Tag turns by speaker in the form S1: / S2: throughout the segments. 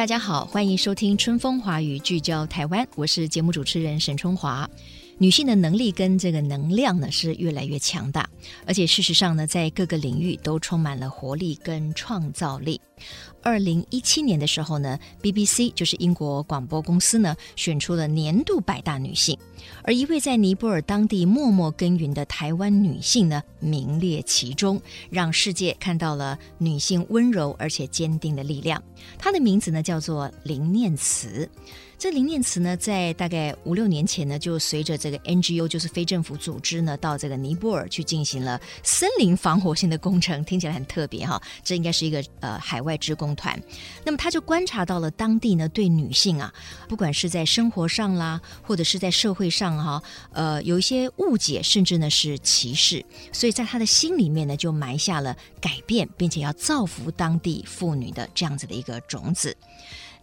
S1: 大家好，欢迎收听《春风华语》，聚焦台湾，我是节目主持人沈春华。女性的能力跟这个能量呢是越来越强大，而且事实上呢，在各个领域都充满了活力跟创造力。二零一七年的时候呢，BBC 就是英国广播公司呢，选出了年度百大女性，而一位在尼泊尔当地默默耕耘的台湾女性呢，名列其中，让世界看到了女性温柔而且坚定的力量。她的名字呢叫做林念慈。这林念慈呢，在大概五六年前呢，就随着这个 NGO，就是非政府组织呢，到这个尼泊尔去进行了森林防火线的工程，听起来很特别哈。这应该是一个呃海外职工团。那么他就观察到了当地呢，对女性啊，不管是在生活上啦，或者是在社会上哈，呃，有一些误解，甚至呢是歧视。所以在他的心里面呢，就埋下了改变，并且要造福当地妇女的这样子的一个种子。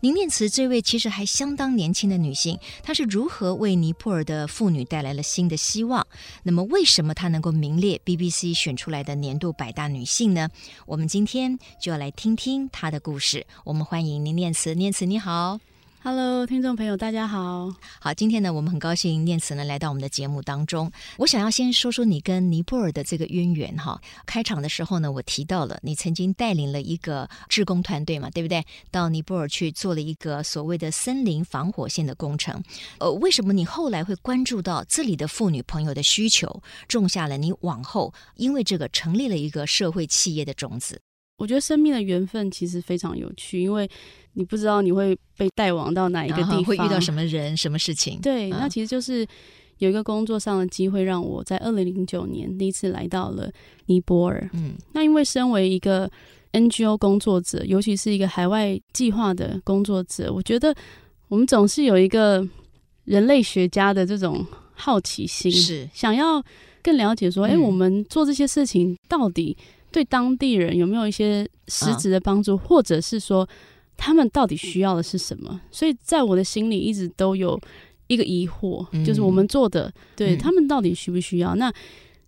S1: 林念慈这位其实还相当年轻的女性，她是如何为尼泊尔的妇女带来了新的希望？那么，为什么她能够名列 BBC 选出来的年度百大女性呢？我们今天就要来听听她的故事。我们欢迎林念慈，念慈你好。
S2: Hello，听众朋友，大家好。
S1: 好，今天呢，我们很高兴念慈呢来到我们的节目当中。我想要先说说你跟尼泊尔的这个渊源哈。开场的时候呢，我提到了你曾经带领了一个志工团队嘛，对不对？到尼泊尔去做了一个所谓的森林防火线的工程。呃，为什么你后来会关注到这里的妇女朋友的需求，种下了你往后因为这个成立了一个社会企业的种子？
S2: 我觉得生命的缘分其实非常有趣，因为你不知道你会被带往到哪一个地方，
S1: 会遇到什么人、什么事情。
S2: 对，那其实就是有一个工作上的机会，让我在二零零九年第一次来到了尼泊尔。嗯，那因为身为一个 NGO 工作者，尤其是一个海外计划的工作者，我觉得我们总是有一个人类学家的这种好奇心，是想要更了解说，哎、嗯，我们做这些事情到底。对当地人有没有一些实质的帮助，哦，或者是说他们到底需要的是什么？所以在我的心里一直都有一个疑惑，嗯、就是我们做的对、嗯、他们到底需不需要？那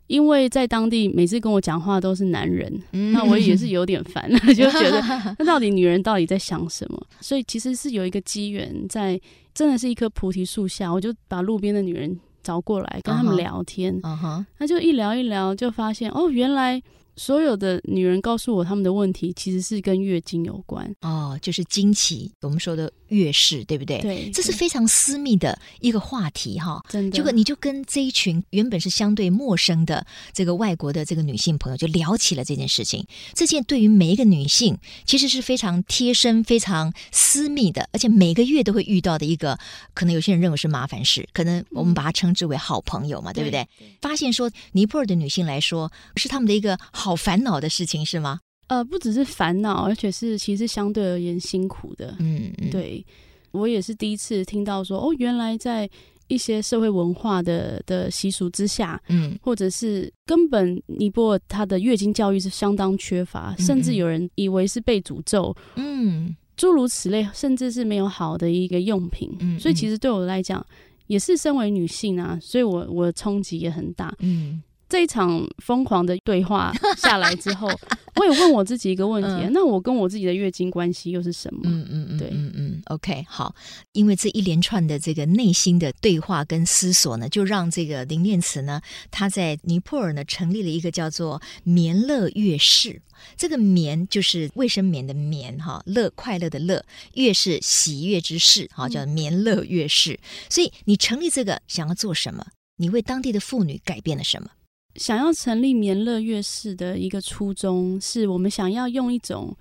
S2: 因为在当地每次跟我讲话都是男人，嗯、那我也是有点烦，就觉得 那到底女人到底在想什么？所以其实是有一个机缘，在真的是一棵菩提树下，我就把路边的女人找过来跟他们聊天，那、uh -huh. 就一聊一聊，就发现哦，原来。所有的女人告诉我，她们的问题其实是跟月经有关
S1: 哦，就是经期，我们说的月事，对不对？对，这是非常私密的一个话题哈。真的，结果你就跟这一群原本是相对陌生的这个外国的这个女性朋友就聊起了这件事情。这件对于每一个女性其实是非常贴身、非常私密的，而且每个月都会遇到的一个，可能有些人认为是麻烦事，可能我们把它称之为好朋友嘛，嗯、对不对，对？发现说尼泊尔的女性来说，是他们的一个好。好烦恼的事情是吗？
S2: 呃，不只是烦恼，而且是其实相对而言辛苦的。嗯，嗯，对，我也是第一次听到说，哦，原来在一些社会文化的的习俗之下，嗯，或者是根本尼泊尔他的月经教育是相当缺乏，嗯，甚至有人以为是被诅咒，嗯，诸如此类，甚至是没有好的一个用品。嗯，所以其实对我来讲，也是身为女性啊，所以我我的冲击也很大。嗯。这一场疯狂的对话下来之后，我也问我自己一个问题：嗯、那我跟我自己的月经关系又是什么？嗯嗯嗯，对，嗯嗯
S1: ，OK，好。因为这一连串的这个内心的对话跟思索呢，就让这个林念慈呢，她在尼泊尔呢成立了一个叫做“棉乐月事”。这个“棉”就是卫生棉的“棉”哈，乐快乐的“乐”，月是喜悦之事哈，叫“棉乐月事”。所以你成立这个想要做什么？你为当地的妇女改变了什么？
S2: 想要成立棉乐月事的一个初衷，是我们想要用一种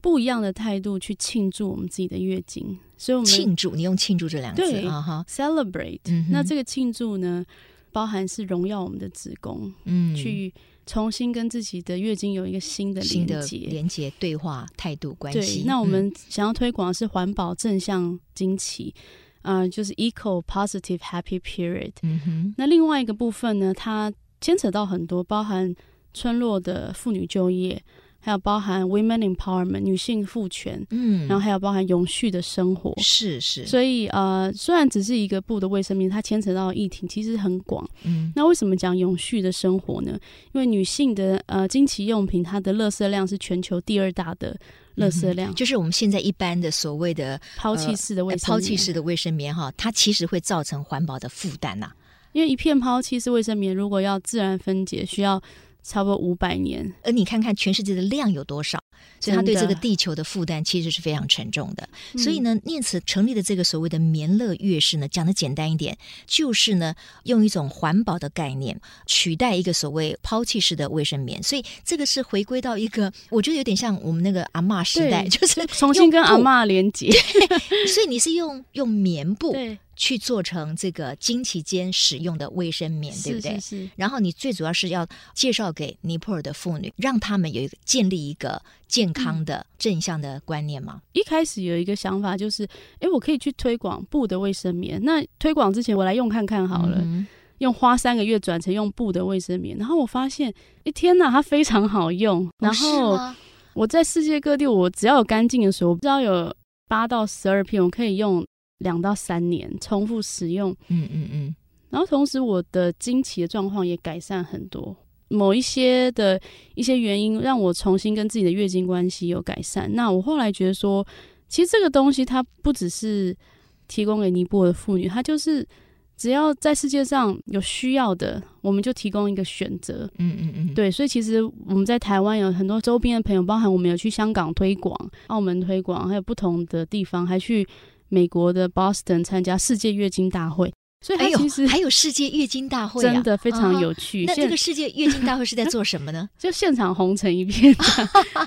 S2: 不一样的态度去庆祝我们自己的月经。所以，我们
S1: 庆祝，你用“庆祝”这两个字啊哈
S2: ，celebrate。Uh. 那这个庆祝呢，包含是荣耀我们的子宫，嗯，去重新跟自己的月经有一个新的连接、
S1: 连接、对话、态度、关系。
S2: 对，那我们想要推广的是环保正向经期。啊、呃，就是 eco positive happy period。
S1: 嗯哼，
S2: 那另外一个部分呢，它牵扯到很多，包含村落的妇女就业。还有包含 women empowerment 女性赋权，嗯，然后还有包含永续的生活，
S1: 是是。
S2: 所以呃，虽然只是一个布的卫生棉，它牵扯到的议题其实很广。嗯，那为什么讲永续的生活呢？因为女性的呃经期用品，它的垃圾量是全球第二大的垃圾量，
S1: 嗯，就是我们现在一般的所谓的
S2: 抛弃式的卫生
S1: 抛弃式的卫生棉哈，它其实会造成环保的负担呐。
S2: 因为一片抛弃式卫生棉，如果要自然分解，需要。差不多五百年，
S1: 而你看看全世界的量有多少，所以他对这个地球的负担其实是非常沉重的。的所以呢，念慈成立的这个所谓的棉乐乐室呢，讲的简单一点，就是呢用一种环保的概念取代一个所谓抛弃式的卫生棉。所以这个是回归到一个，我觉得有点像我们那个阿嬷时代，就是
S2: 重新跟阿嬷连接。
S1: 所以你是用用棉布。
S2: 对
S1: 去做成这个经期间使用的卫生棉，对不对？
S2: 是是是。
S1: 然后你最主要是要介绍给尼泊尔的妇女，让他们有一个建立一个健康的、正向的观念吗？
S2: 一开始有一个想法就是，哎，我可以去推广布的卫生棉。那推广之前，我来用看看好了，嗯、用花三个月转成用布的卫生棉。然后我发现，哎，天哪，它非常好用。然后我在世界各地，我只要有干净的时候，我只要有八到十二片，我可以用。两到三年重复使用，
S1: 嗯嗯嗯，
S2: 然后同时我的经期的状况也改善很多。某一些的一些原因让我重新跟自己的月经关系有改善。那我后来觉得说，其实这个东西它不只是提供给尼泊尔的妇女，它就是只要在世界上有需要的，我们就提供一个选择。
S1: 嗯嗯嗯，
S2: 对。所以其实我们在台湾有很多周边的朋友，包含我们有去香港推广、澳门推广，还有不同的地方还去。美国的 Boston 参加世界月经大会，所以它其实、
S1: 哎、还有世界月经大会、
S2: 啊，真的非常有趣。
S1: 啊、那这个世界月经大会是在做什么呢？
S2: 就现场红成一片，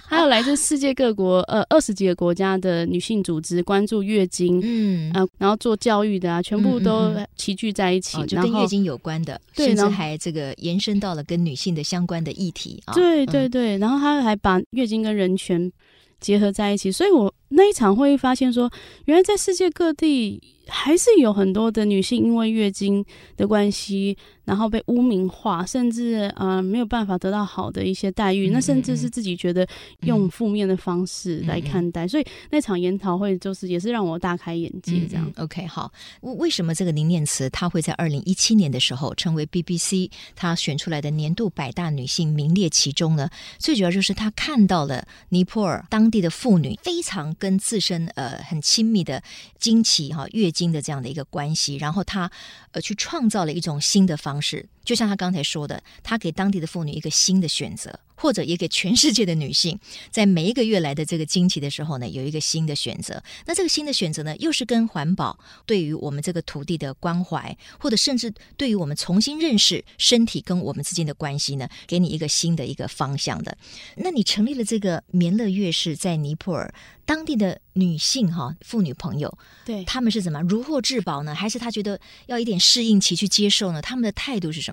S2: 还有来自世界各国呃二十几个国家的女性组织关注月经，嗯啊，然后做教育的啊，全部都齐聚在一起，
S1: 嗯嗯嗯哦、就跟月经有关的，甚至还这个延伸到了跟女性的相关的议题啊。
S2: 对对对，然后他还把月经跟人权结合在一起，所以我那一场会议发现说，原来在世界各地还是有很多的女性因为月经的关系。然后被污名化，甚至呃没有办法得到好的一些待遇，嗯、那甚至是自己觉得用负面的方式来看待，嗯、所以那场研讨会就是也是让我大开眼界。这样、嗯、
S1: OK 好，为什么这个宁念慈她会在二零一七年的时候成为 BBC 她选出来的年度百大女性名列其中呢？最主要就是她看到了尼泊尔当地的妇女非常跟自身呃很亲密的经期哈月经的这样的一个关系，然后他呃去创造了一种新的方式。就像他刚才说的，他给当地的妇女一个新的选择。或者也给全世界的女性，在每一个月来的这个经期的时候呢，有一个新的选择。那这个新的选择呢，又是跟环保对于我们这个土地的关怀，或者甚至对于我们重新认识身体跟我们之间的关系呢，给你一个新的一个方向的。那你成立了这个棉乐月事，在尼泊尔当地的女性哈妇女朋友，
S2: 对
S1: 他们是怎么如获至宝呢？还是他觉得要一点适应期去接受呢？他们的态度是什么？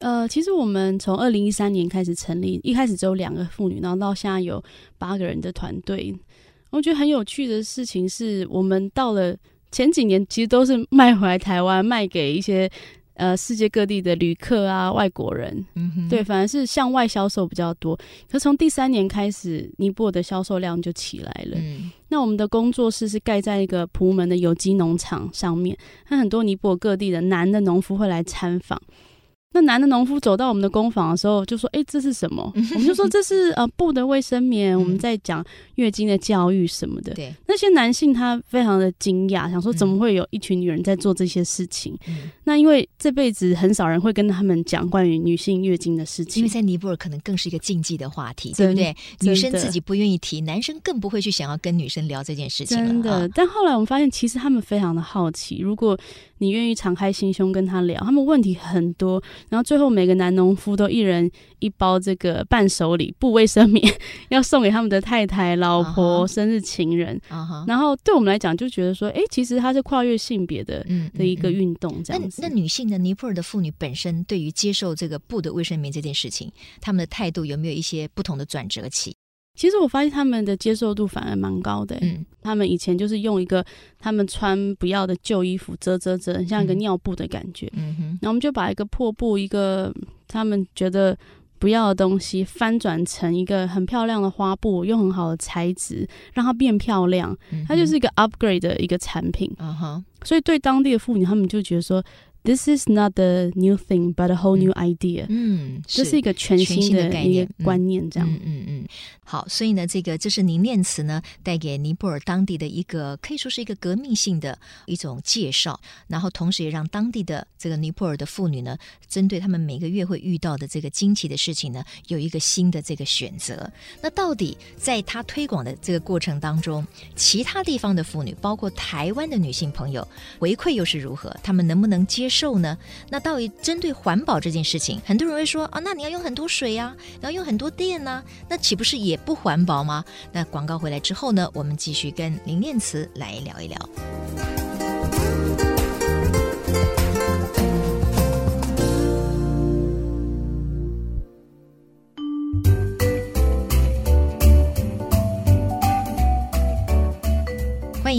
S2: 呃，其实我们从二零一三年开始成立，一开始只有两个妇女，然后到现在有八个人的团队。我觉得很有趣的事情是，我们到了前几年，其实都是卖回来台湾，卖给一些呃世界各地的旅客啊、外国人。嗯，对，反而是向外销售比较多。可从第三年开始，尼泊尔的销售量就起来了。嗯，那我们的工作室是盖在一个普门的有机农场上面，那很多尼泊尔各地的男的农夫会来参访。那男的农夫走到我们的工坊的时候，就说：“哎，这是什么？” 我们就说：“这是呃布的卫生棉。”我们在讲月经的教育什么的。对，那些男性他非常的惊讶，想说：“怎么会有一群女人在做这些事情？”嗯、那因为这辈子很少人会跟他们讲关于女性月经的事情，
S1: 因为在尼泊尔可能更是一个禁忌的话题，对不对？女生自己不愿意提，男生更不会去想要跟女生聊这件事情。
S2: 真的，啊、但后来我们发现，其实他们非常的好奇，如果你愿意敞开心胸跟他聊，他们问题很多。然后最后每个男农夫都一人一包这个伴手礼布卫生棉，要送给他们的太太、老婆、uh huh. 生日情人。Uh huh. 然后对我们来讲，就觉得说，哎，其实它是跨越性别的嗯的一个运动。这样子。
S1: 那那女性的尼泊尔的妇女本身对于接受这个布的卫生棉这件事情，他们的态度有没有一些不同的转折期？
S2: 其实我发现他们的接受度反而蛮高的。嗯，他们以前就是用一个他们穿不要的旧衣服遮遮遮，像一个尿布的感觉。嗯哼，然后我们就把一个破布，一个他们觉得不要的东西翻转成一个很漂亮的花布，用很好的材质让它变漂亮。它就是一个 upgrade 的一个产品。嗯哼，所以对当地的妇女，他们就觉得说。This is not the new thing, but a whole new idea.
S1: 嗯，
S2: 这是一个全新的概念观念，这样。
S1: 嗯嗯嗯。好，所以呢，这个这是凝练词呢，带给尼泊尔当地的一个可以说是一个革命性的一种介绍，然后同时也让当地的这个尼泊尔的妇女呢，针对他们每个月会遇到的这个惊奇的事情呢，有一个新的这个选择。那到底在他推广的这个过程当中，其他地方的妇女，包括台湾的女性朋友，回馈又是如何？他们能不能接受？受呢？那到底针对环保这件事情，很多人会说啊，那你要用很多水呀、啊，要用很多电呐、啊，那岂不是也不环保吗？那广告回来之后呢，我们继续跟林念慈来聊一聊。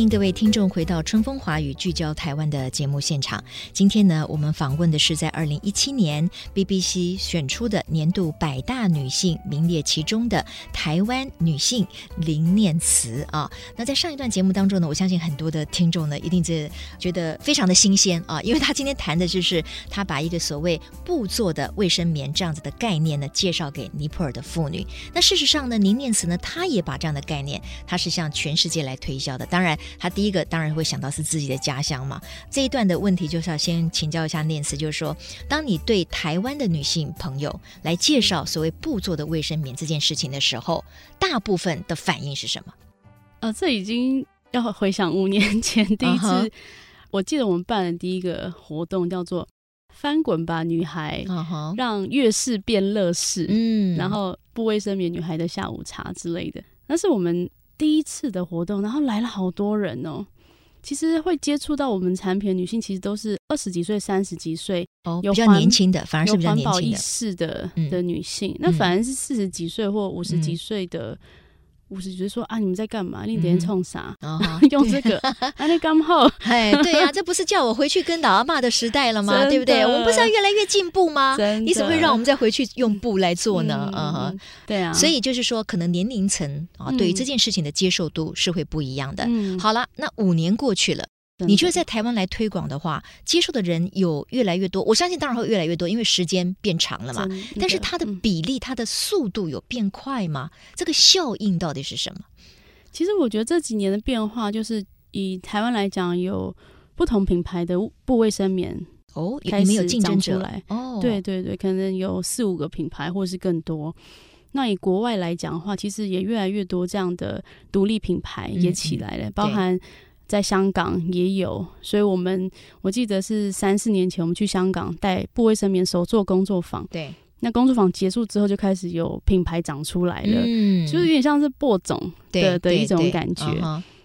S1: 各位听众回到《春风华语》聚焦台湾的节目现场。今天呢，我们访问的是在二零一七年 BBC 选出的年度百大女性，名列其中的台湾女性林念慈啊。那在上一段节目当中呢，我相信很多的听众呢，一定是觉得非常的新鲜啊，因为他今天谈的就是他把一个所谓布做的卫生棉这样子的概念呢，介绍给尼泊尔的妇女。那事实上呢，林念慈呢，她也把这样的概念，她是向全世界来推销的。当然。他第一个当然会想到是自己的家乡嘛。这一段的问题就是要先请教一下念慈，就是说，当你对台湾的女性朋友来介绍所谓布做的卫生棉这件事情的时候，大部分的反应是什么？
S2: 呃，这已经要回想五年前 第一次，uh huh. 我记得我们办的第一个活动叫做“翻滚吧，女孩”，让月事变乐事，嗯，然后不卫生棉女孩的下午茶之类的，那是我们。第一次的活动，然后来了好多人哦。其实会接触到我们产品的女性，其实都是二十几岁、三十几岁，
S1: 哦，有比较年轻的，反而是比较年轻的，
S2: 有环保意识的的女性。嗯、那反而是四十几岁或五十几岁的。嗯五十就是说啊，你们在干嘛？你昨天冲啥？嗯、用这个，啊，那刚好，
S1: 哎，对呀、啊，这不是叫我回去跟老阿妈的时代了吗？对不对？我们不是要越来越进步吗？你怎么会让我们再回去用布来做呢？嗯哼，
S2: 对啊。
S1: 所以就是说，可能年龄层啊，对于这件事情的接受度是会不一样的。嗯，好了，那五年过去了。你觉得在台湾来推广的话，接受的人有越来越多？我相信当然会越来越多，因为时间变长了嘛。但是它的比例、它的速度有变快吗？这个效应到底是什么？
S2: 其实我觉得这几年的变化，就是以台湾来讲，有不同品牌的布卫生棉
S1: 哦，开始有竞争出来
S2: 哦。对对对，可能有四五个品牌，或是更多。那以国外来讲的话，其实也越来越多这样的独立品牌也起来了，嗯、包含。在香港也有，所以我们我记得是三四年前我们去香港带布卫生棉手做工作坊，
S1: 对，
S2: 那工作坊结束之后就开始有品牌长出来了，嗯，就是有点像是播种的的一种感觉，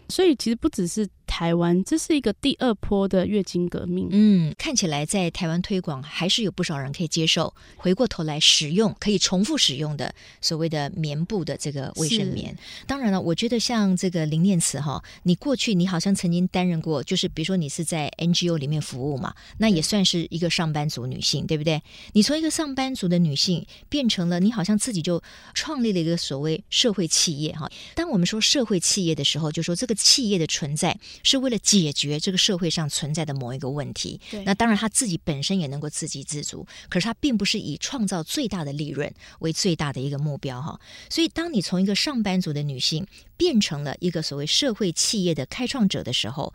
S2: 所以其实不只是。台湾这是一个第二波的月经革命。
S1: 嗯，看起来在台湾推广还是有不少人可以接受，回过头来使用可以重复使用的所谓的棉布的这个卫生棉。当然了，我觉得像这个林念慈哈，你过去你好像曾经担任过，就是比如说你是在 NGO 里面服务嘛，那也算是一个上班族女性，对不对？你从一个上班族的女性变成了你好像自己就创立了一个所谓社会企业哈。当我们说社会企业的时候，就说这个企业的存在。是为了解决这个社会上存在的某一个问题。那当然他自己本身也能够自给自足，可是他并不是以创造最大的利润为最大的一个目标哈。所以，当你从一个上班族的女性变成了一个所谓社会企业的开创者的时候，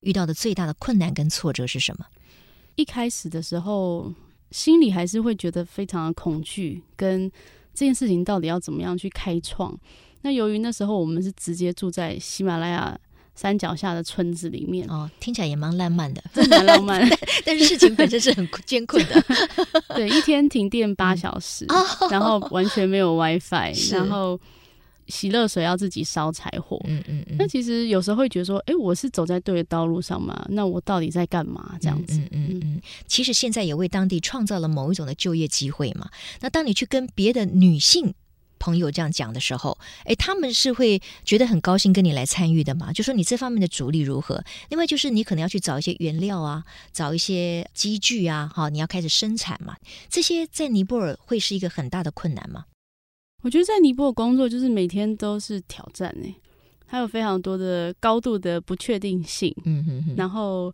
S1: 遇到的最大的困难跟挫折是什么？
S2: 一开始的时候，心里还是会觉得非常的恐惧，跟这件事情到底要怎么样去开创。那由于那时候我们是直接住在喜马拉雅。山脚下的村子里面
S1: 哦，听起来也蛮浪漫的，
S2: 真蛮浪漫。
S1: 但是事情本身是很艰困的。
S2: 对，一天停电八小时，嗯、然后完全没有 WiFi，然后洗热水要自己烧柴火。嗯嗯嗯。那其实有时候会觉得说，哎，我是走在对的道路上嘛？那我到底在干嘛？这样子。嗯嗯嗯，嗯。
S1: 其实现在也为当地创造了某一种的就业机会嘛。那当你去跟别的女性朋友这样讲的时候，哎，他们是会觉得很高兴跟你来参与的嘛？就说你这方面的主力如何？另外就是你可能要去找一些原料啊，找一些机具啊，哈，你要开始生产嘛。这些在尼泊尔会是一个很大的困难吗？
S2: 我觉得在尼泊尔工作就是每天都是挑战哎，还有非常多的高度的不确定性。嗯哼哼，然后。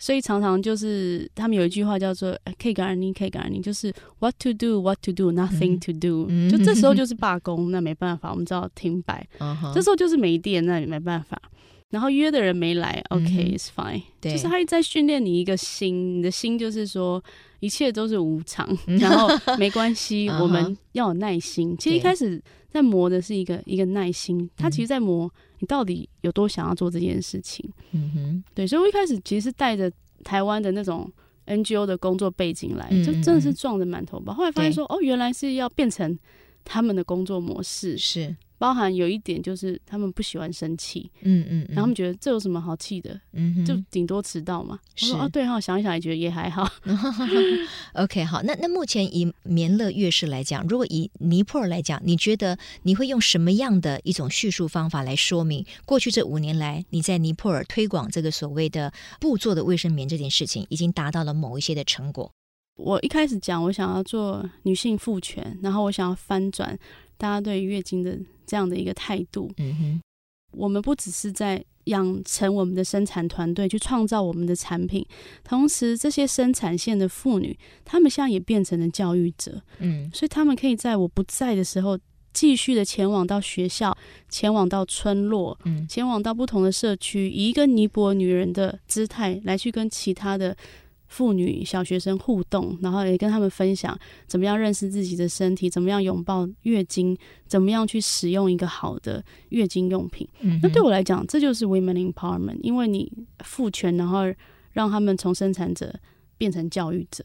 S2: 所以常常就是他们有一句话叫做可以感染你 K 感染你”，就是 “What to do, What to do, Nothing to do”，嗯。就这时候就是罢工，那没办法，我们知道停摆。Uh -huh. 这时候就是没电，那也没办法。然后约的人没来，OK，it's、okay, fine。对，就是他一直在训练你一个心，你的心就是说一切都是无常，然后没关系，我们要有耐心。Uh. 其实一开始在磨的是一个一个耐心，他其实在磨。你到底有多想要做这件事情？嗯哼，对，所以我一开始其实是带着台湾的那种 NGO 的工作背景来，嗯嗯嗯，就真的是撞着满头包。后来发现说，哦，原来是要变成他们的工作模式，是。包含有一点就是他们不喜欢生气，嗯嗯，然后他们觉得这有什么好气的，嗯，就顶多迟到嘛。是哦，对哈，想一想也觉得也还好。
S1: OK，好，那那目前以棉乐乐事来讲，如果以尼泊尔来讲，你觉得你会用什么样的一种叙述方法来说明过去这五年来你在尼泊尔推广这个所谓的布做的卫生棉这件事情，已经达到了某一些的成果？
S2: 我一开始讲，我想要做女性赋权，然后我想要翻转大家对月经的。这样的一个态度，嗯哼，我们不只是在养成我们的生产团队去创造我们的产品，同时这些生产线的妇女，她们现在也变成了教育者，嗯，所以她们可以在我不在的时候，继续的前往到学校，前往到村落，嗯，前往到不同的社区，以一个尼泊尔女人的姿态来去跟其他的。妇女、小学生互动，然后也跟他们分享怎么样认识自己的身体，怎么样拥抱月经，怎么样去使用一个好的月经用品。嗯、那对我来讲，这就是 women empowerment，因为你赋权，然后让他们从生产者变成教育者。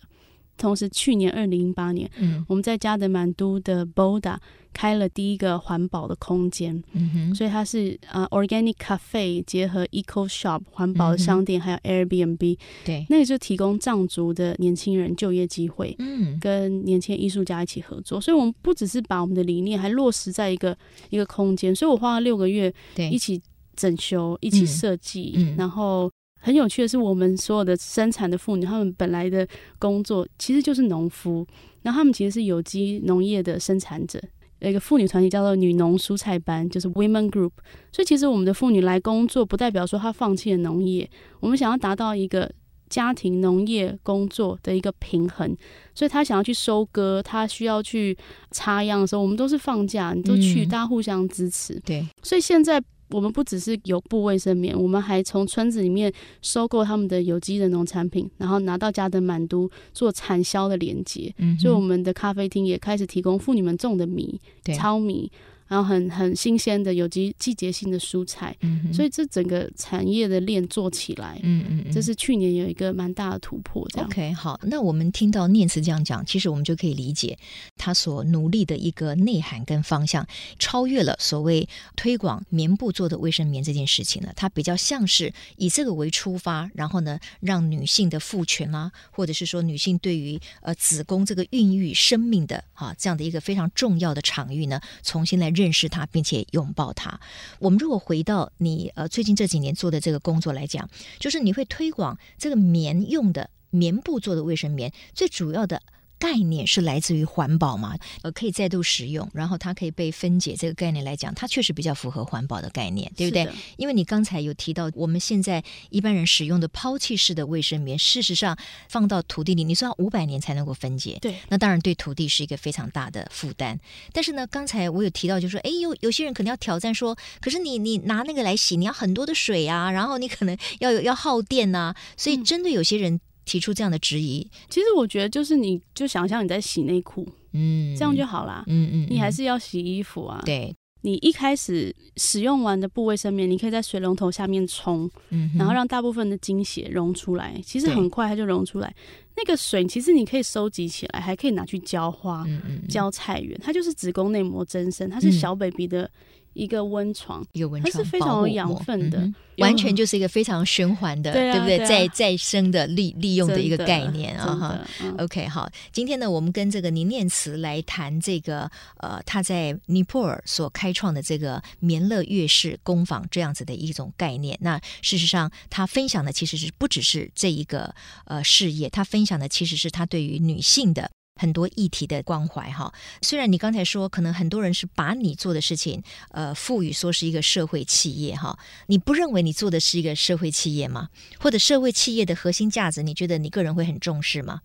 S2: 同时，去年二零零八年，嗯，我们在加德满都的 Boda 开了第一个环保的空间，嗯哼，所以它是啊、uh, Organic Cafe 结合 Eco Shop 环保的商店，嗯、还有 Airbnb，对，那个就提供藏族的年轻人就业机会，嗯，跟年轻艺术家一起合作，所以我们不只是把我们的理念还落实在一个一个空间，所以我花了六个月，对，一起整修，一起设计、嗯，然后。很有趣的是，我们所有的生产的妇女，她们本来的工作其实就是农夫，然后她们其实是有机农业的生产者。有一个妇女团体叫做女农蔬菜班，就是 Women Group。所以其实我们的妇女来工作，不代表说她放弃了农业。我们想要达到一个家庭农业工作的一个平衡，所以她想要去收割，她需要去插秧的时候，我们都是放假，你都去，大家互相支持。对，所以现在。我们不只是有布卫生棉，我们还从村子里面收购他们的有机的农产品，然后拿到家的满都做产销的连接。嗯，所以我们的咖啡厅也开始提供妇女们种的米，糙米。然后很很新鲜的有机季节性的蔬菜，嗯，所以这整个产业的链做起来，嗯嗯，这是去年有一个蛮大的突破。这样 OK，好，那我们听到念慈这样讲，其实我们就可以理解他所努力的一个内涵跟方向，超越了所谓推广棉布做的卫生棉这件事情呢，它比较像是以这个为出发，然后呢，让女性的赋权啊，或者是说女性对于呃子宫这个孕育生命的啊这样的一个非常重要的场域呢，重新来。认识他，并且拥抱他。我们如果回到你呃最近这几年做的这个工作来讲，就是你会推广这个棉用的棉布做的卫生棉，最主要的。概念是来自于环保嘛？呃，可以再度使用，然后它可以被分解。这个概念来讲，它确实比较符合环保的概念，对不对？因为你刚才有提到，我们现在一般人使用的抛弃式的卫生棉，事实上放到土地里，你说要五百年才能够分解。对，那当然对土地是一个非常大的负担。但是呢，刚才我有提到，就是说，哎，有有些人可能要挑战说，可是你你拿那个来洗，你要很多的水啊，然后你可能要有要耗电呐、啊，所以针对有些人。嗯提出这样的质疑，其实我觉得就是你就想象你在洗内裤，嗯，这样就好啦。嗯嗯，你还是要洗衣服啊。对，你一开始使用完的布卫生棉，你可以在水龙头下面冲，嗯，然后让大部分的精血溶出来，其实很快它就溶出来。那个水其实你可以收集起来，还可以拿去浇花、浇菜园，它就是子宫内膜增生，它是小 baby 的。一个温床，
S1: 一个温床，
S2: 它是非常有养分的，
S1: 嗯，完全就是一个非常循环的，对，啊、对不对？啊、再再生的利利用的一个概念啊哈。嗯、OK，好，今天呢，我们跟这个宁念慈来谈这个呃，他在尼泊尔所开创的这个棉乐乐室工坊这样子的一种概念。那事实上，他分享的其实是不只是这一个呃事业，他分享的其实是他对于女性的。很多议题的关怀哈，虽然你刚才说可能很多人是把你做的事情，呃，赋予说是一个社会企业哈，你不认为你做的是一个社会企业吗？或者社会企业的核心价值，你觉得你个人会很重视吗？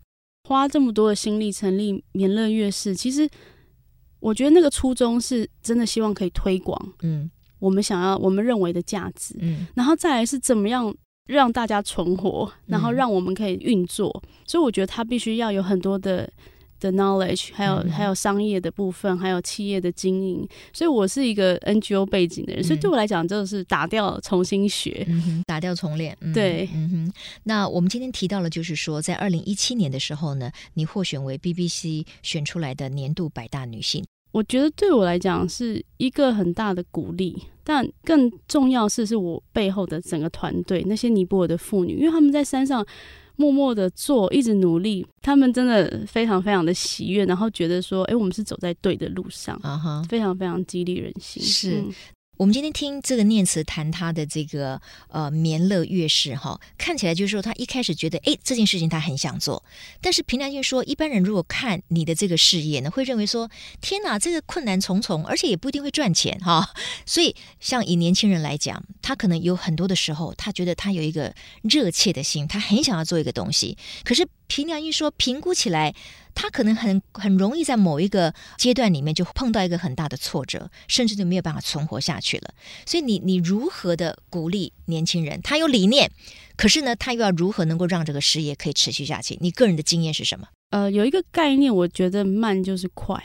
S2: 花这么多的心力成立棉乐乐事，其实我觉得那个初衷是真的希望可以推广，嗯，我们想要我们认为的价值，嗯，然后再来是怎么样让大家存活，然后让我们可以运作，嗯，所以我觉得它必须要有很多的。的 knowledge，还有、嗯、还有商业的部分，还有企业的经营，所以我是一个 NGO 背景的人，嗯、所以对我来讲，就是打掉重新学，
S1: 嗯、打掉重练。嗯、
S2: 对，
S1: 嗯哼。那我们今天提到了，就是说，在二零一七年的时候呢，你获选为 BBC 选出来的年度百大女性。
S2: 我觉得对我来讲是一个很大的鼓励，但更重要是，是我背后的整个团队，那些尼泊尔的妇女，因为他们在山上。默默的做，一直努力，他们真的非常非常的喜悦，然后觉得说，哎，我们是走在对的路上，啊哈，非常非常激励人心，
S1: 是。嗯我们今天听这个念慈谈他的这个呃棉乐乐事哈，看起来就是说他一开始觉得哎这件事情他很想做，但是凭良心说，一般人如果看你的这个事业呢，会认为说天哪，这个困难重重，而且也不一定会赚钱哈。所以像以年轻人来讲，他可能有很多的时候，他觉得他有一个热切的心，他很想要做一个东西，可是凭良心说，评估起来。他可能很很容易在某一个阶段里面就碰到一个很大的挫折，甚至就没有办法存活下去了。所以你你如何的鼓励年轻人？他有理念，可是呢，他又要如何能够让这个事业可以持续下去？你个人的经验是什么？
S2: 呃，有一个概念，我觉得慢就是快。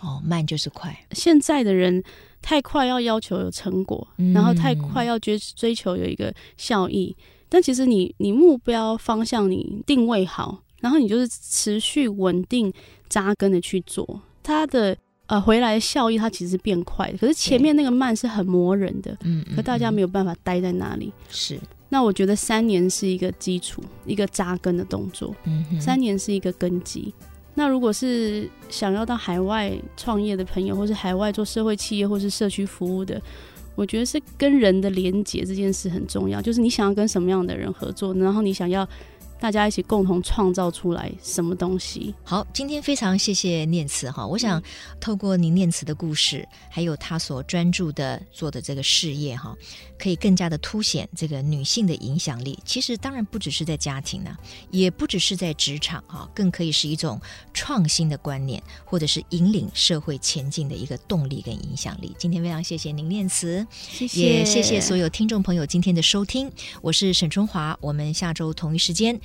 S1: 哦，慢就是快。
S2: 现在的人太快要要求有成果，嗯、然后太快要追追求有一个效益，但其实你你目标方向你定位好。然后你就是持续稳定扎根的去做，它的呃回来的效益，它其实是变快的。可是前面那个慢是很磨人的，嗯，可大家没有办法待在那里。
S1: 是，
S2: 那我觉得三年是一个基础，一个扎根的动作。嗯，三年是一个根基。那如果是想要到海外创业的朋友，或是海外做社会企业或是社区服务的，我觉得是跟人的连接这件事很重要。就是你想要跟什么样的人合作，然后你想要。大家一起共同创造出来什么东西？
S1: 好，今天非常谢谢念慈哈，我想透过您念慈的故事，还有她所专注的做的这个事业哈，可以更加的凸显这个女性的影响力。其实当然不只是在家庭呢，也不只是在职场哈，更可以是一种创新的观念，或者是引领社会前进的一个动力跟影响力。今天非常谢谢您念慈，
S2: 谢谢，
S1: 也谢谢所有听众朋友今天的收听，我是沈春华，我们下周同一时间。